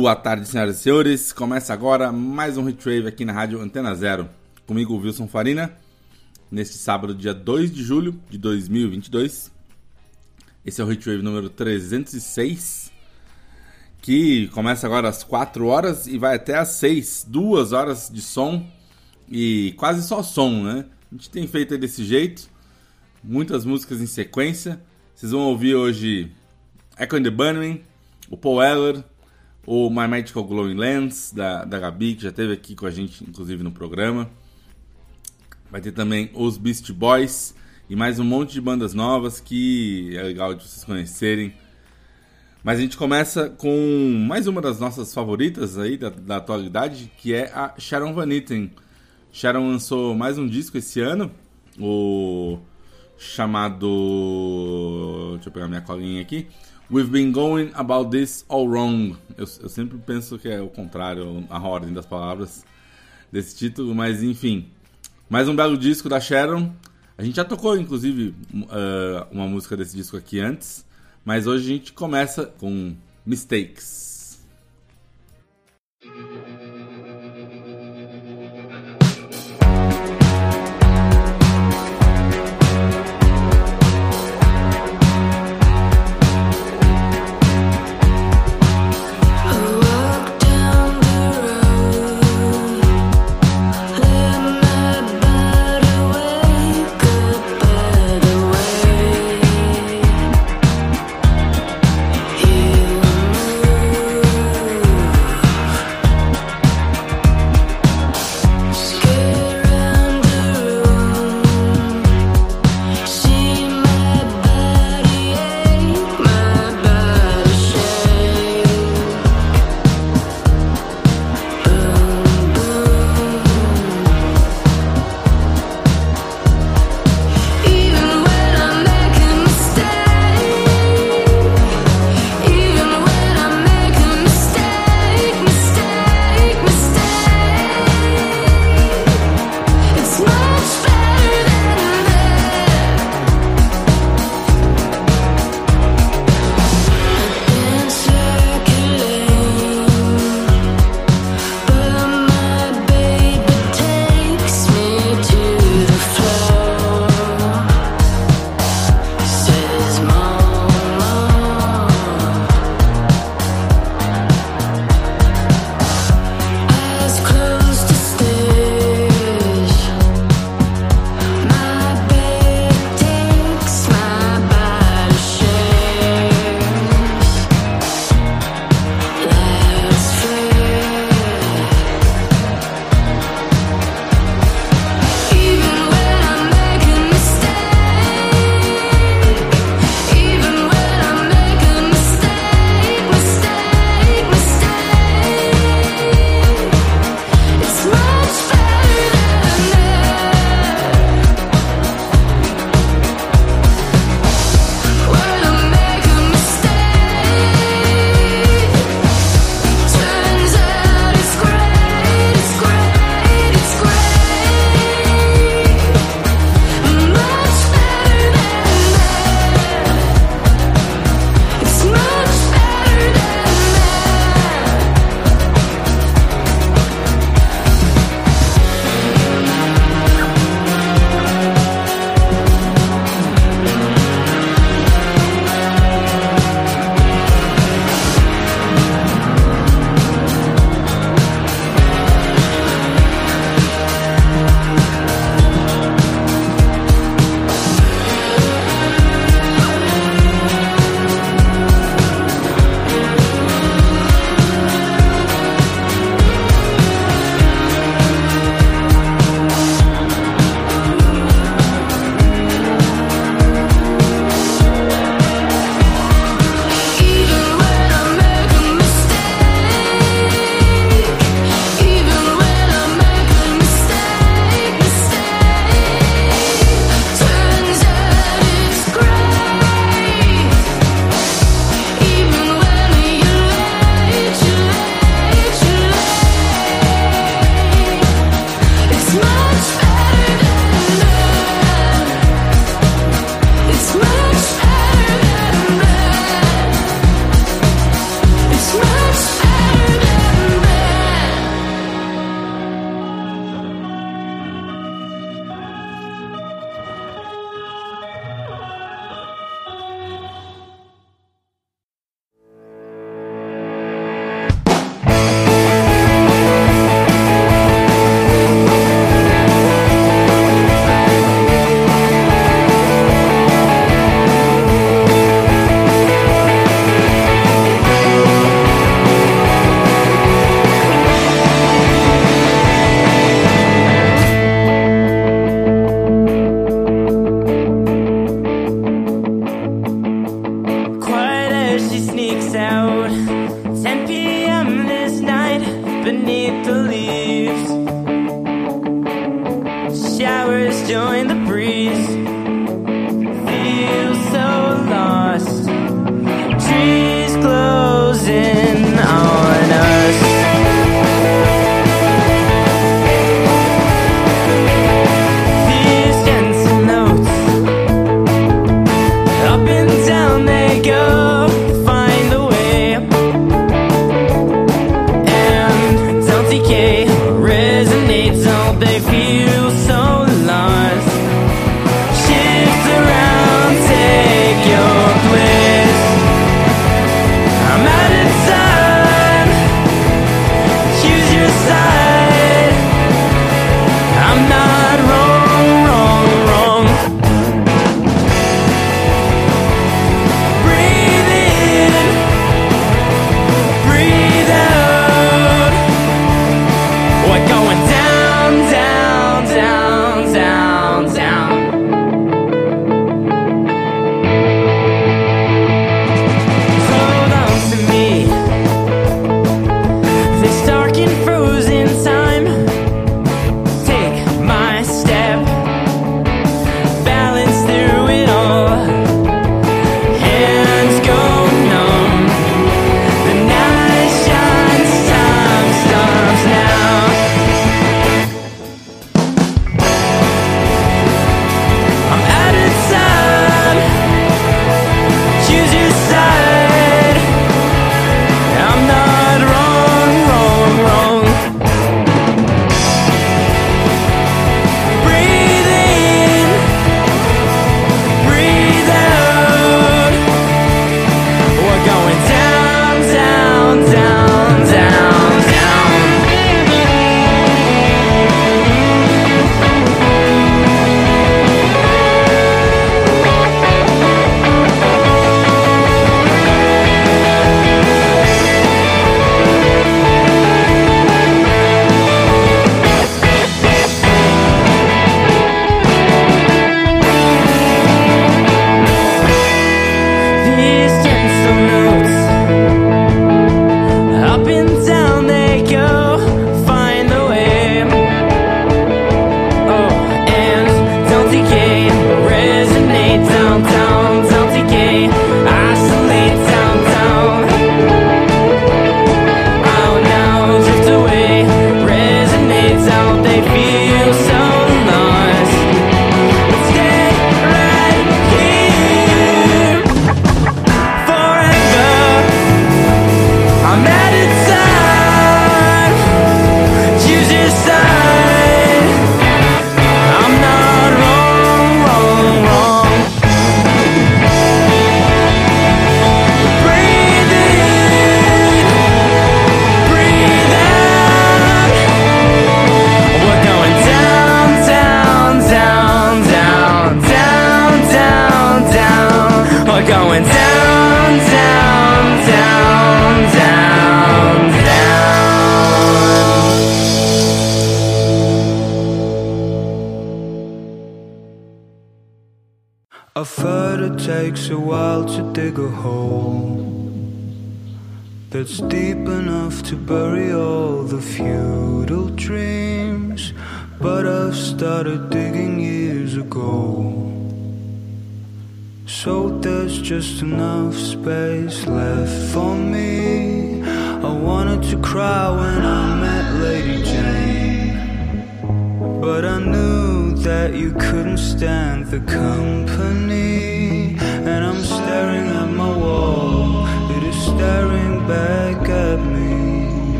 Boa tarde, senhoras e senhores. Começa agora mais um Retrave aqui na Rádio Antena Zero. Comigo, Wilson Farina, neste sábado, dia 2 de julho de 2022. Esse é o Retrave número 306, que começa agora às 4 horas e vai até às 6. Duas horas de som e quase só som, né? A gente tem feito desse jeito, muitas músicas em sequência. Vocês vão ouvir hoje Echo and the Bunnymen, o Paul Weller, o My Magical Glowing Lens, da, da Gabi, que já esteve aqui com a gente, inclusive, no programa. Vai ter também os Beast Boys e mais um monte de bandas novas que é legal de vocês conhecerem. Mas a gente começa com mais uma das nossas favoritas aí da, da atualidade, que é a Sharon Van Etten. Sharon lançou mais um disco esse ano, o chamado. Deixa eu pegar minha colinha aqui. We've been going about this all wrong. Eu, eu, sempre penso que é o contrário, a ordem das palavras desse título, mas enfim. Mais um belo disco da Sharon. A gente já tocou, inclusive, uh, uma música desse disco aqui antes, mas hoje a gente começa com Mistakes.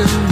Don't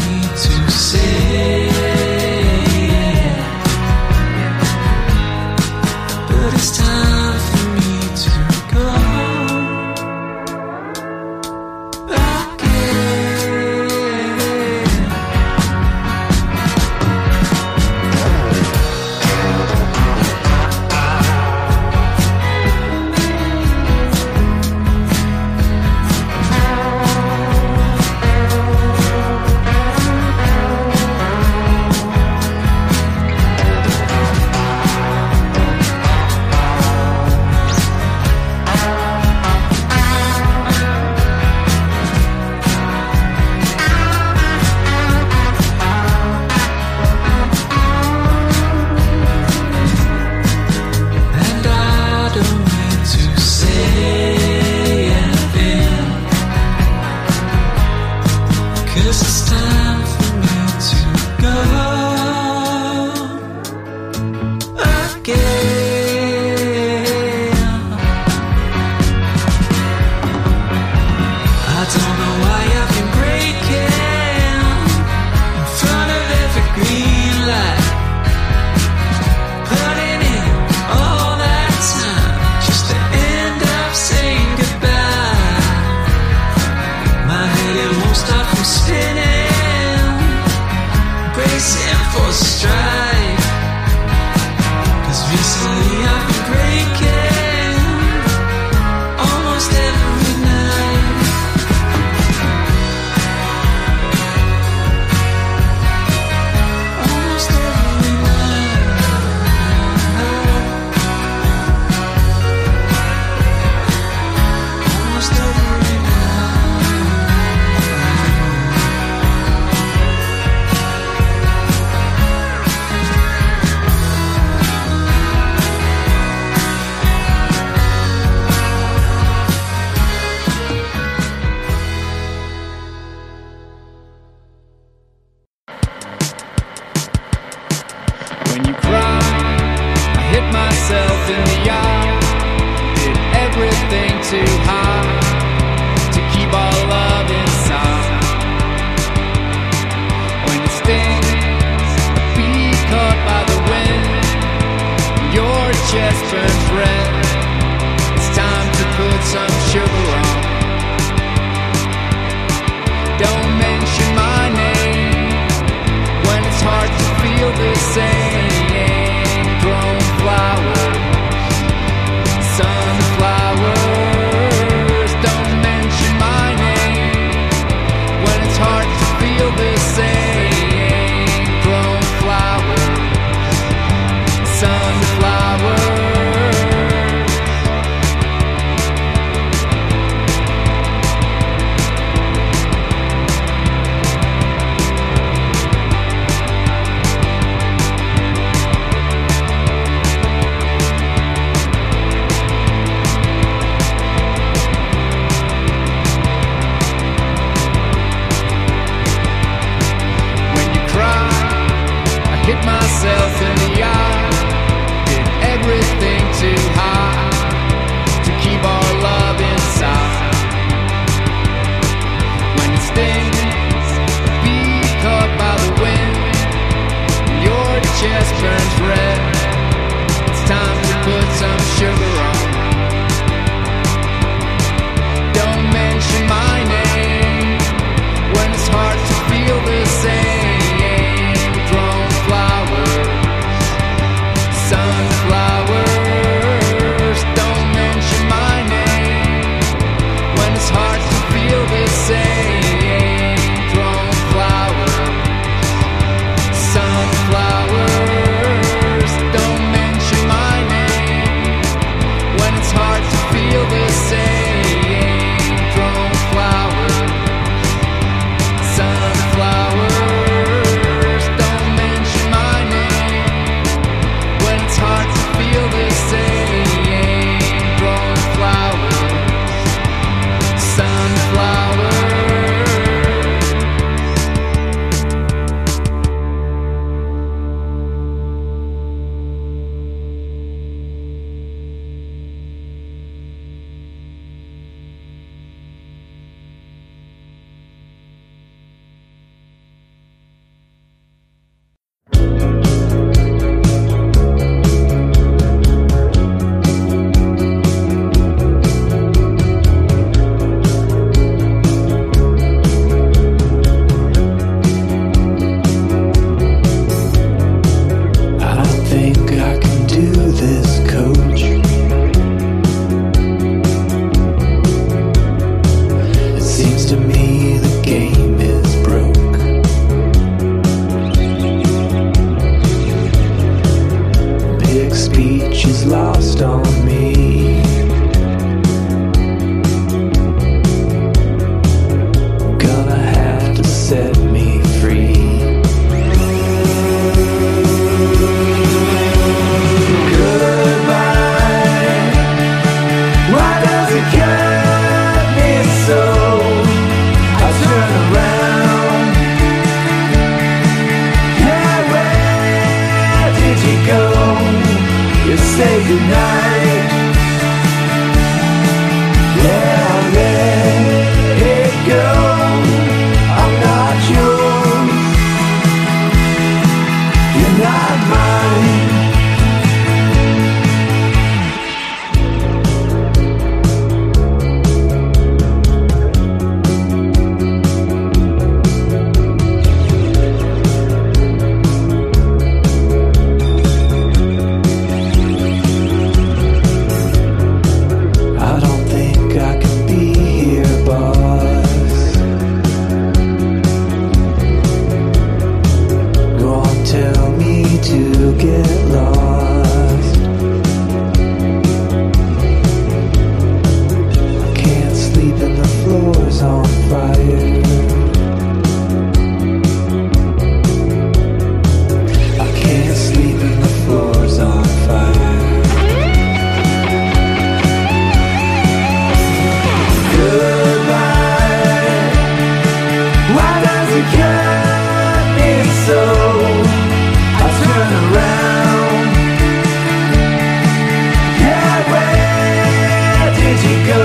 to go.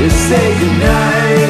You say goodnight.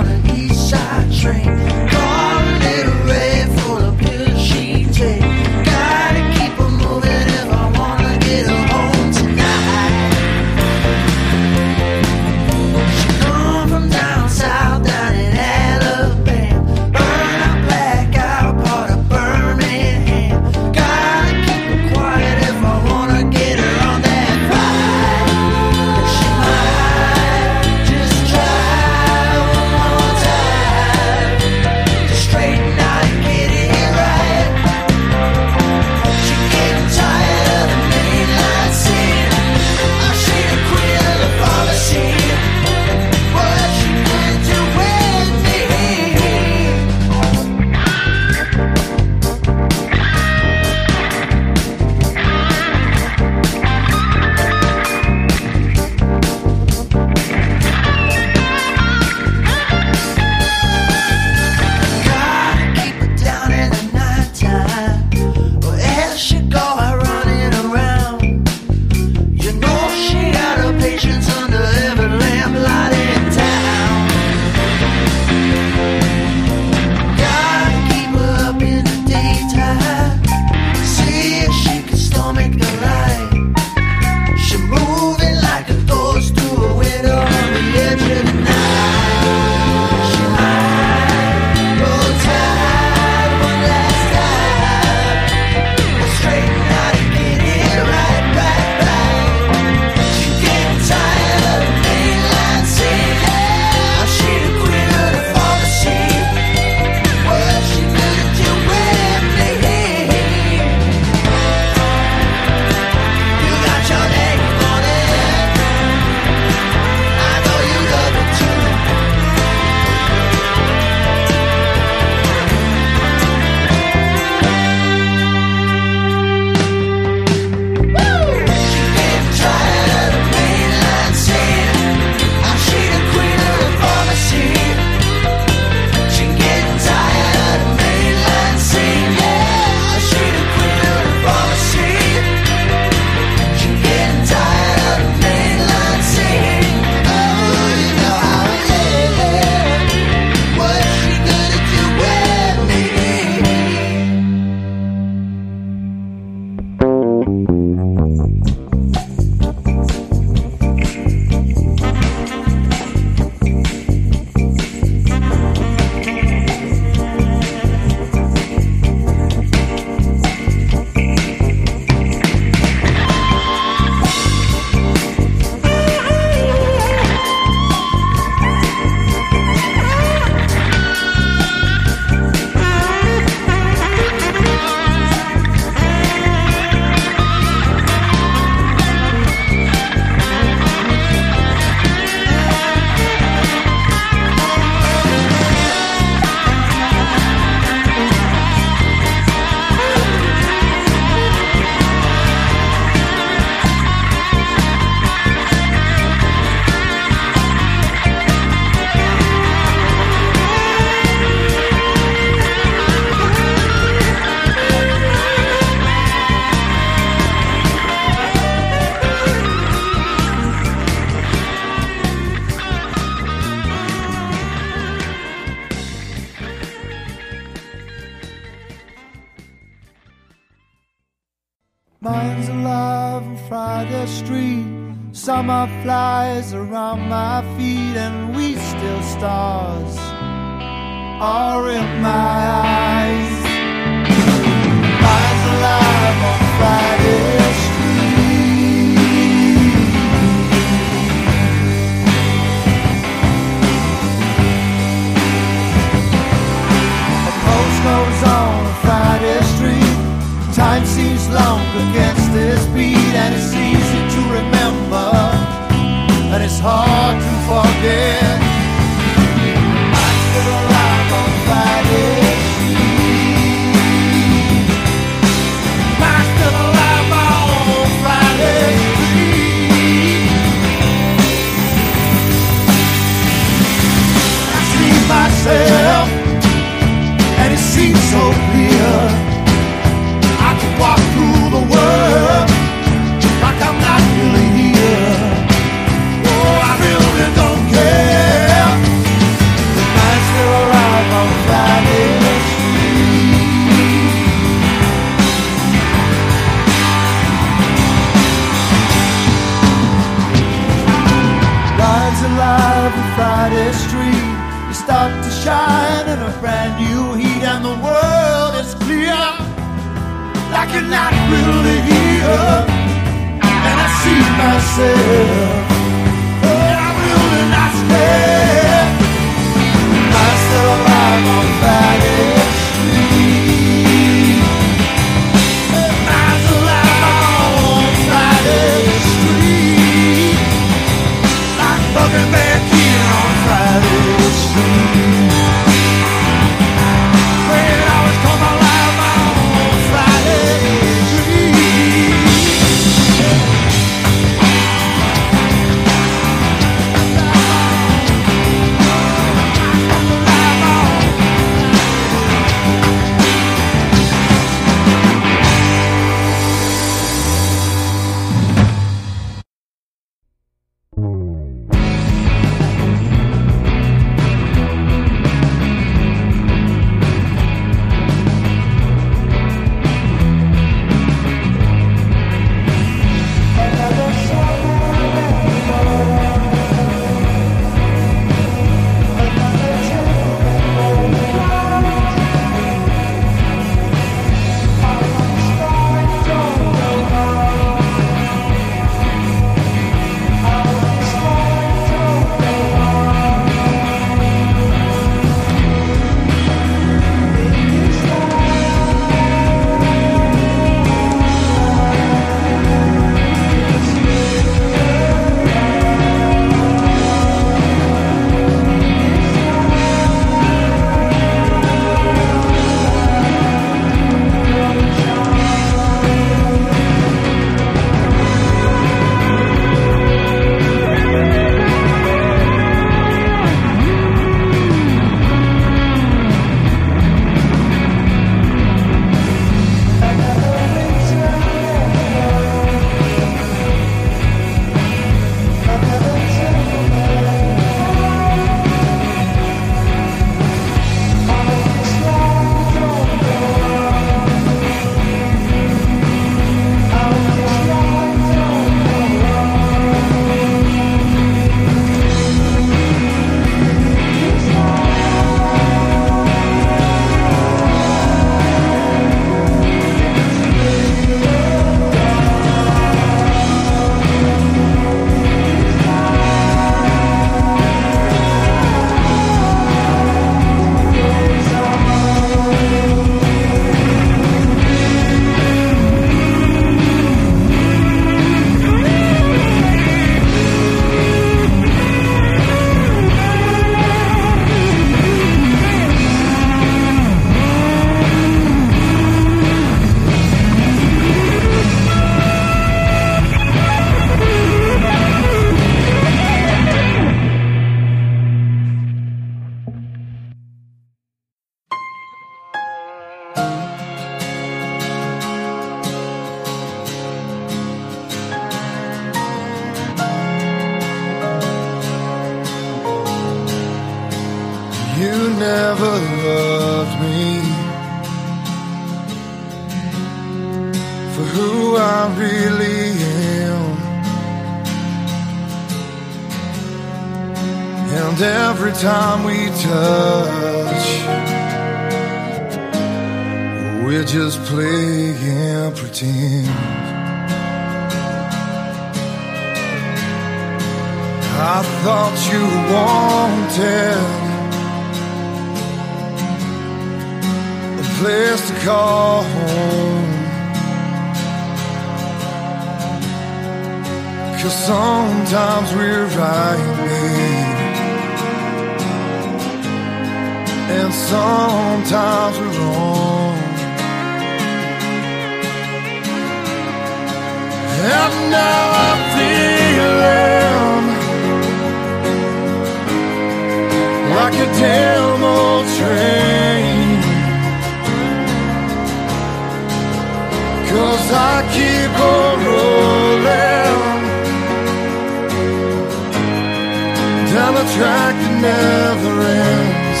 Down a track that never ends.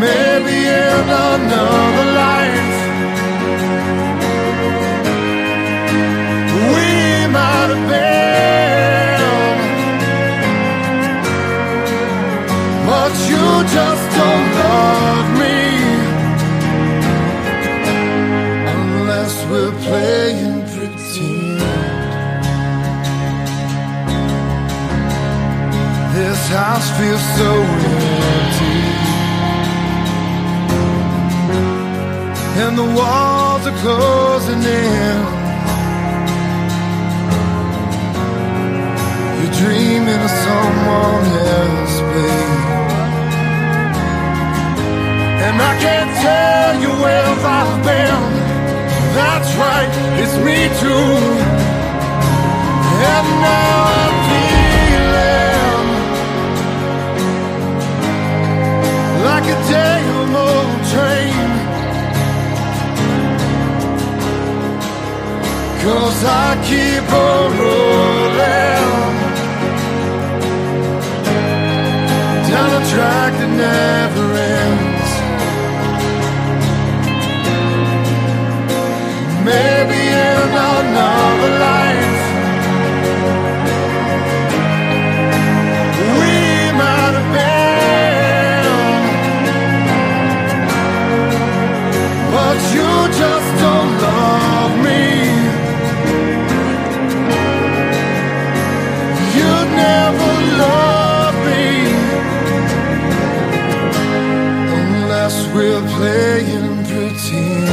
Maybe in another House feels so empty. And the walls are closing in. You're dreaming of someone else, babe. And I can't tell you where I've been. That's right, it's me too. And now like a damn old train. Cause I keep on rolling down a track that never ends. Maybe in another life just don't love me. You never love me unless we're playing pretend.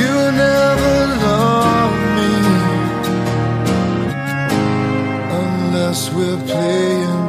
You never love me unless we're playing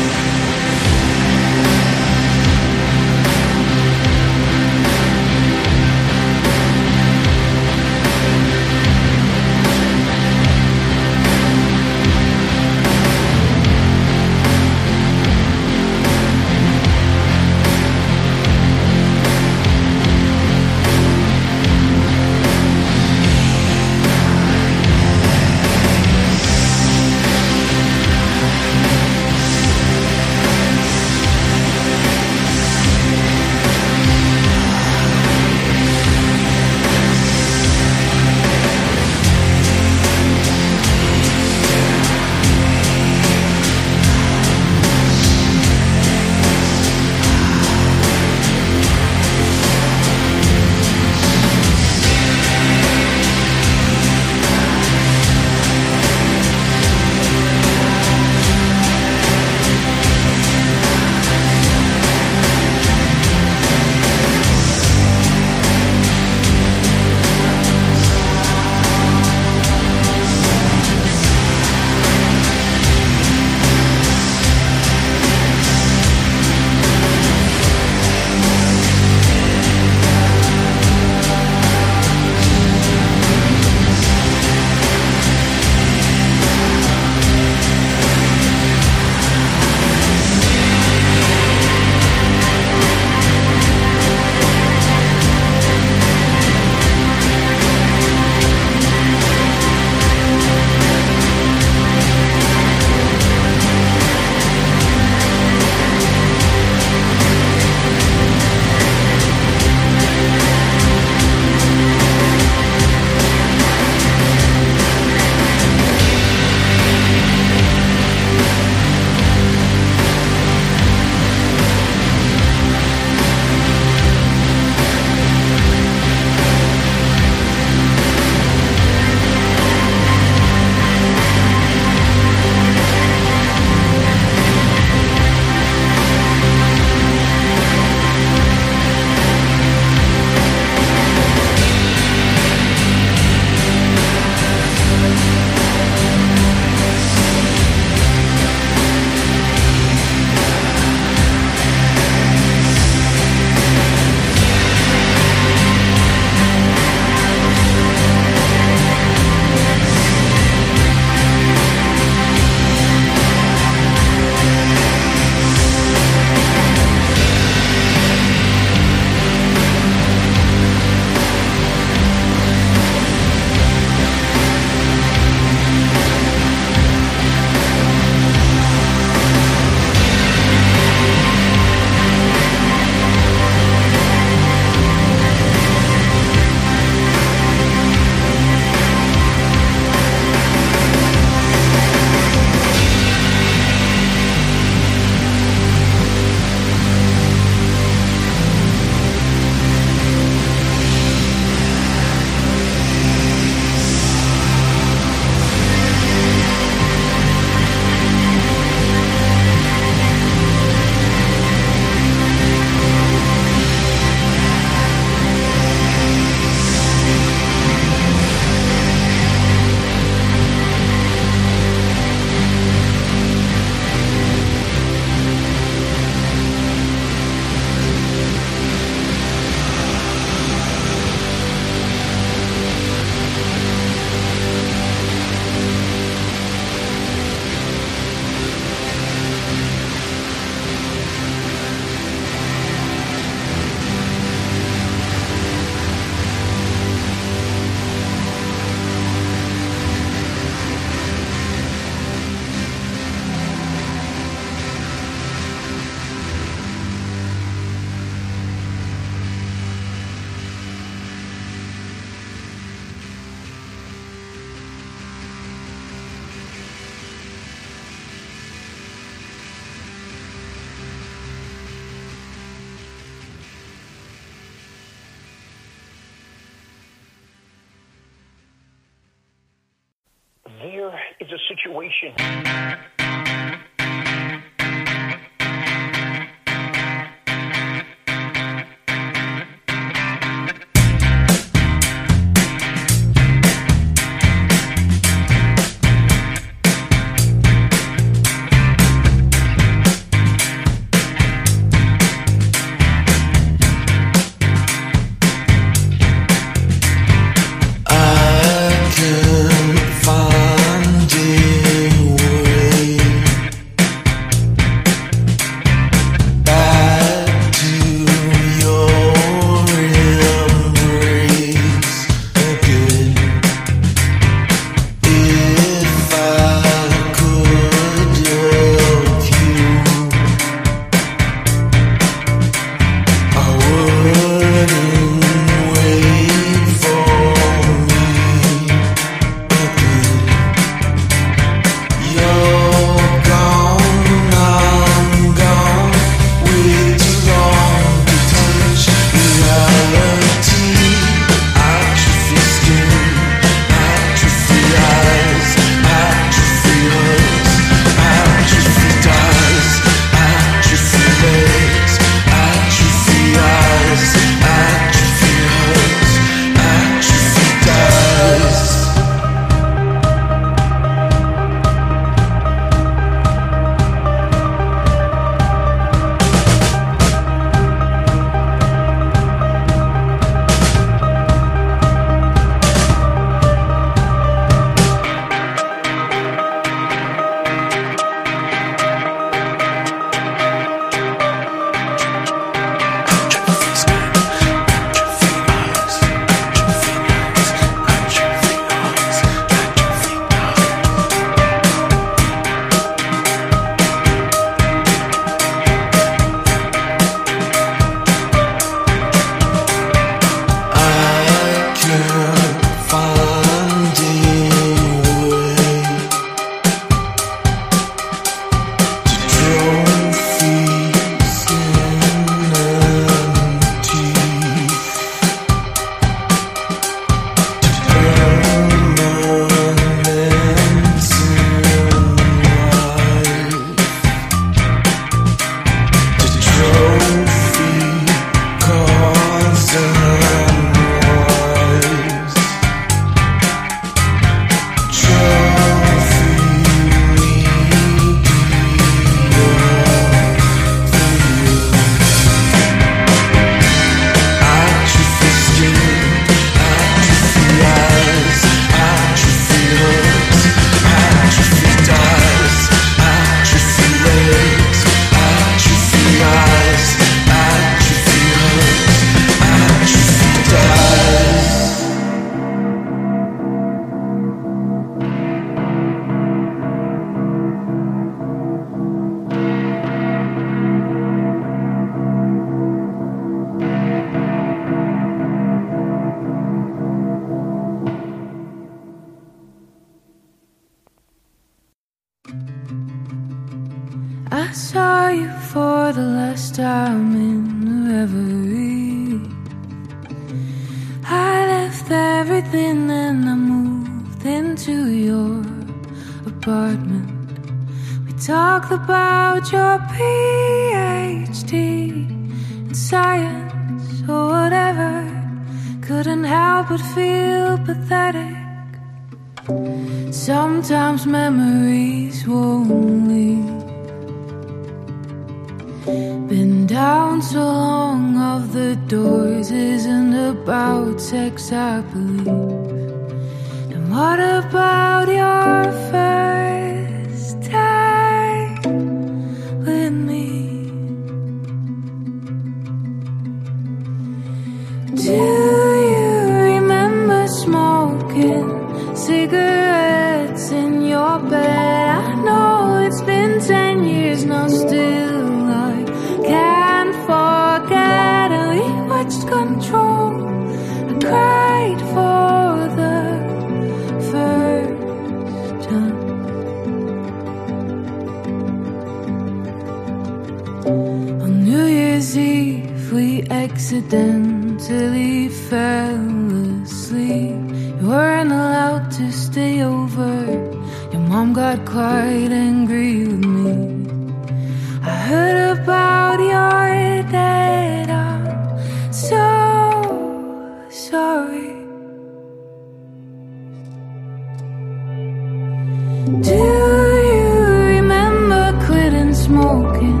smoking.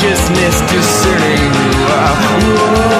consciousness discerning. Wow.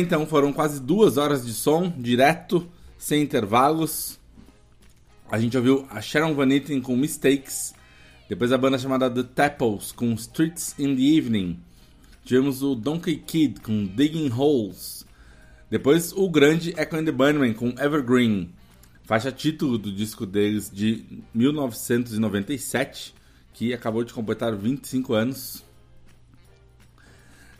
então foram quase duas horas de som, direto, sem intervalos. A gente ouviu a Sharon Van Etten com Mistakes, depois a banda chamada The Tapples com Streets in the Evening. Tivemos o Donkey Kid com Digging Holes. Depois o grande Echo and the Bunnymen com Evergreen, faixa título do disco deles de 1997, que acabou de completar 25 anos.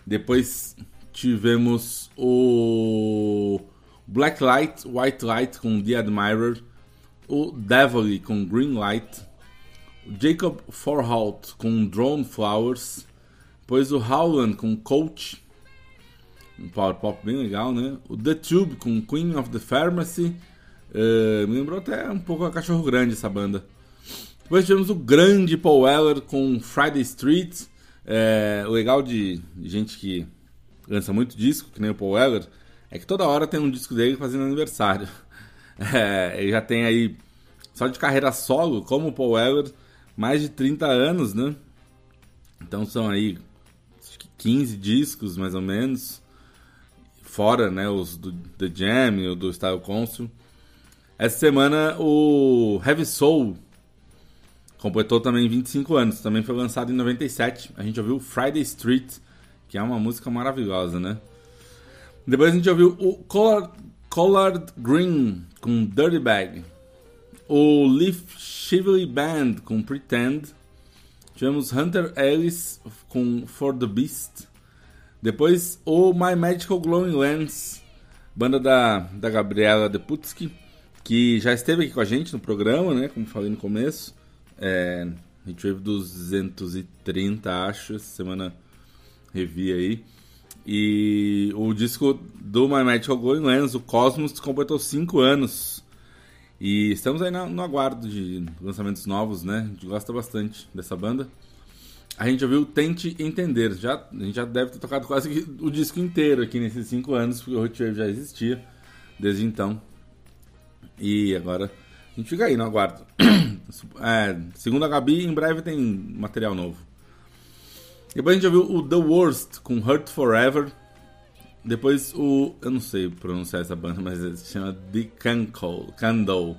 Depois tivemos o Black Light, White Light com The Admirer, o Devilly com Green Light, o Jacob Forholt com Drone Flowers, depois o Howland com Coach, um power pop bem legal, né? O The Tube com Queen of the Pharmacy, eh, me lembrou até um pouco a Cachorro Grande essa banda. Depois tivemos o grande Paul Weller com Friday Street. É, legal de gente que lança muito disco, que nem o Paul Weller, é que toda hora tem um disco dele fazendo aniversário. É, ele já tem aí, só de carreira solo, como o Paul Weller, mais de 30 anos, né? Então são aí acho que 15 discos, mais ou menos. Fora, né, os do The Jam e do Style Council. Essa semana o Heavy Soul completou também 25 anos. Também foi lançado em 97. A gente ouviu Friday Street, que é uma música maravilhosa, né? Depois a gente ouviu o Collard, Green com Dirty Bag. O Leaf Shively Band com Pretend. Tivemos Hunter Ellis com For the Beast. Depois o My Magical Glowing Lens, banda da, da Gabriela Deputsky, que já esteve aqui com a gente no programa, né? Como falei no começo. É, a gente teve 230, acho, semana revi aí. E o disco do My Magical Glowing Lens, o Cosmos, completou 5 anos. E estamos aí no, no aguardo de lançamentos novos, né? A gente gosta bastante dessa banda. A gente ouviu Tente Entender. Já, a gente já deve ter tocado quase o disco inteiro aqui nesses 5 anos, porque o Roadwave já existia desde então. E agora a gente fica aí no aguardo. É, segundo a Gabi, em breve tem material novo. Depois a gente ouviu o The Worst com Hurt Forever. Depois o. Eu não sei pronunciar essa banda, mas se chama The Candle. Candle.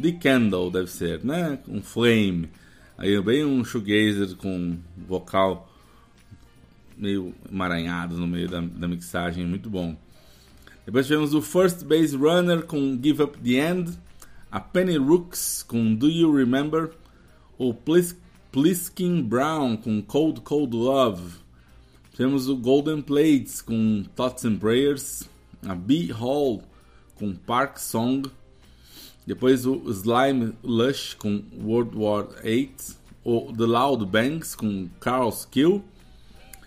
The Candle deve ser, né? Um Flame. Aí bem um shoegazer com vocal meio emaranhado no meio da, da mixagem, muito bom. Depois tivemos o First Base Runner com Give Up the End. A Penny Rooks com Do You Remember? O Plis Pliskin Brown com Cold Cold Love. Tivemos o Golden Plates com Thoughts and Prayers. A B Hall com Park Song. Depois o Slime Lush com World War 8. O The Loud Bangs com Carl's Kill.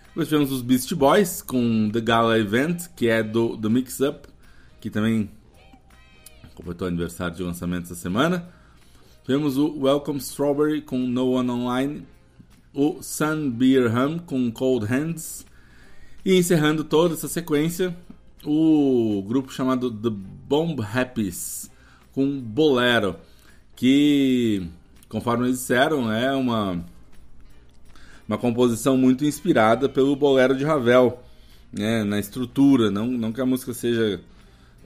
Depois tivemos os Beast Boys com The Gala Event, que é do The Mix Up, que também completou aniversário de lançamento essa semana. Tivemos o Welcome Strawberry com No One Online, o Sun Beer Hum com Cold Hands e encerrando toda essa sequência, o grupo chamado The Bomb Happies com Bolero, que, conforme eles disseram, é uma uma composição muito inspirada pelo Bolero de Ravel, né, na estrutura, não, não que a música seja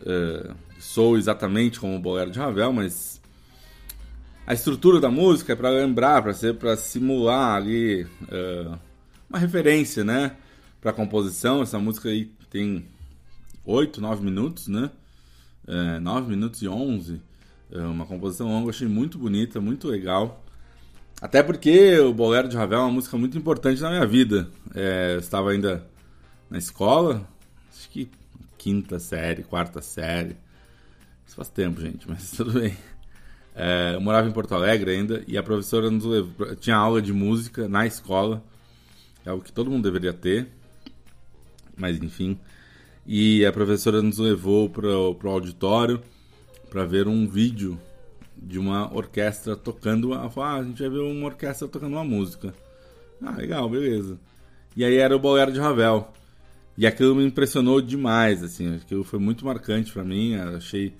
uh, sou exatamente como o Bolero de Ravel, mas a estrutura da música é para lembrar, para ser para simular ali uh, uma referência, né, para composição. Essa música aí tem 8, 9 minutos, né? É, 9 minutos e 11. É uma composição longa, achei muito bonita, muito legal. Até porque o Bolero de Ravel é uma música muito importante na minha vida. É, eu estava ainda na escola, acho que quinta série, quarta série. Isso faz tempo, gente, mas tudo bem. É, eu morava em Porto Alegre ainda e a professora nos levou, tinha aula de música na escola, é algo que todo mundo deveria ter, mas enfim. E a professora nos levou para o auditório para ver um vídeo de uma orquestra tocando. Ela falou: ah, a gente vai ver uma orquestra tocando uma música. Ah, legal, beleza. E aí era o Bolero de Ravel. E aquilo me impressionou demais, assim, aquilo foi muito marcante para mim, achei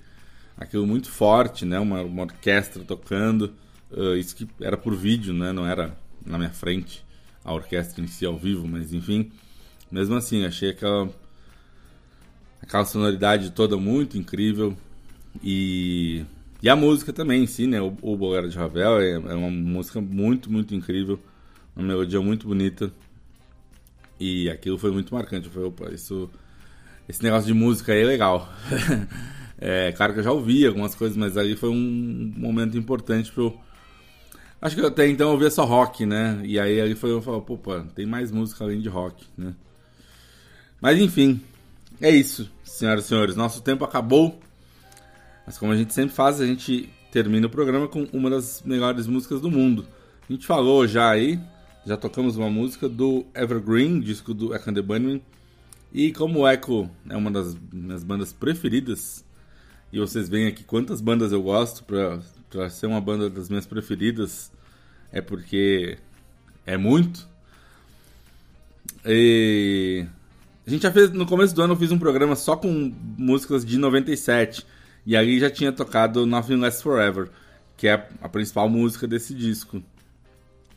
aquilo muito forte, né, uma, uma orquestra tocando, uh, isso que era por vídeo, né, não era na minha frente a orquestra em si ao vivo, mas enfim, mesmo assim, achei aquela Aquela sonoridade toda muito incrível. E, e a música também em si, né? O, o Bolero de Ravel é, é uma música muito, muito incrível. Uma melodia muito bonita. E aquilo foi muito marcante. Foi, opa, isso, esse negócio de música aí é legal. é, claro que eu já ouvi algumas coisas, mas ali foi um momento importante pro. Acho que até então eu ouvia só rock, né? E aí ali foi eu falei, pô, pô, tem mais música além de rock, né? Mas enfim, é isso, senhoras e senhores. Nosso tempo acabou. Mas como a gente sempre faz, a gente termina o programa com uma das melhores músicas do mundo. A gente falou já aí, já tocamos uma música do Evergreen, disco do Echo and the Bunnymen. E como o Echo é uma das minhas bandas preferidas, e vocês veem aqui quantas bandas eu gosto pra, ser uma banda das minhas preferidas, é porque é muito. E a gente já fez, no começo do ano eu fiz um programa só com músicas de 97. E ali já tinha tocado Nothing Lasts Forever, que é a principal música desse disco.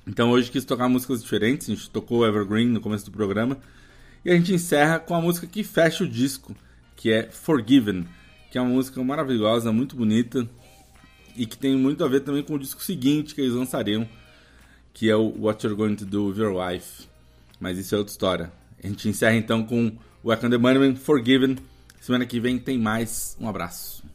Então hoje quis tocar músicas diferentes, a gente tocou Evergreen no começo do programa. E a gente encerra com a música que fecha o disco, que é Forgiven, que é uma música maravilhosa, muito bonita e que tem muito a ver também com o disco seguinte que eles lançariam, que é o What You're Going to Do with Your Life. Mas isso é outra história. A gente encerra então com o and the Bunnymen, Forgiven. Semana que vem tem mais. Um abraço.